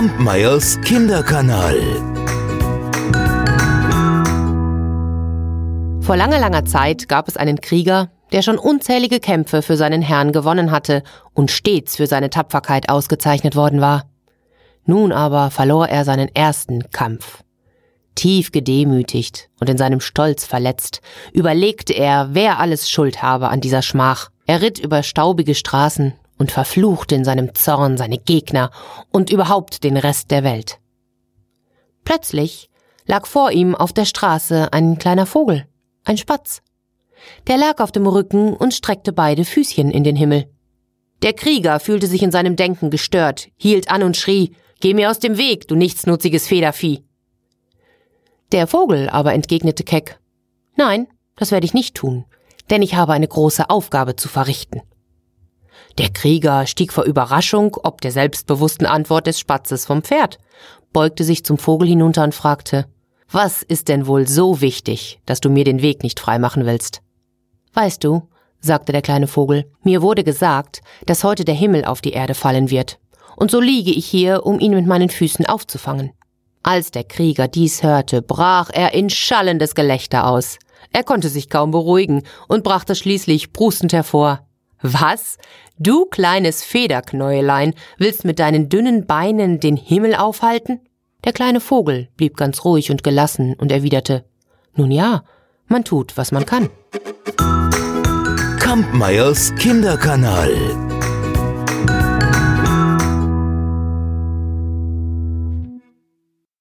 Kampmeyers Kinderkanal. Vor langer, langer Zeit gab es einen Krieger, der schon unzählige Kämpfe für seinen Herrn gewonnen hatte und stets für seine Tapferkeit ausgezeichnet worden war. Nun aber verlor er seinen ersten Kampf. Tief gedemütigt und in seinem Stolz verletzt, überlegte er, wer alles Schuld habe an dieser Schmach. Er ritt über staubige Straßen und verfluchte in seinem Zorn seine Gegner und überhaupt den Rest der Welt. Plötzlich lag vor ihm auf der Straße ein kleiner Vogel, ein Spatz. Der lag auf dem Rücken und streckte beide Füßchen in den Himmel. Der Krieger fühlte sich in seinem Denken gestört, hielt an und schrie, Geh mir aus dem Weg, du nichtsnutziges Federvieh. Der Vogel aber entgegnete keck, Nein, das werde ich nicht tun, denn ich habe eine große Aufgabe zu verrichten. Der Krieger stieg vor Überraschung ob der selbstbewussten Antwort des Spatzes vom Pferd, beugte sich zum Vogel hinunter und fragte, was ist denn wohl so wichtig, dass du mir den Weg nicht freimachen willst? Weißt du, sagte der kleine Vogel, mir wurde gesagt, dass heute der Himmel auf die Erde fallen wird, und so liege ich hier, um ihn mit meinen Füßen aufzufangen. Als der Krieger dies hörte, brach er in schallendes Gelächter aus. Er konnte sich kaum beruhigen und brachte schließlich prustend hervor. Was? Du kleines Federknäulein willst mit deinen dünnen Beinen den Himmel aufhalten? Der kleine Vogel blieb ganz ruhig und gelassen und erwiderte, Nun ja, man tut, was man kann. Kampmeyers Kinderkanal.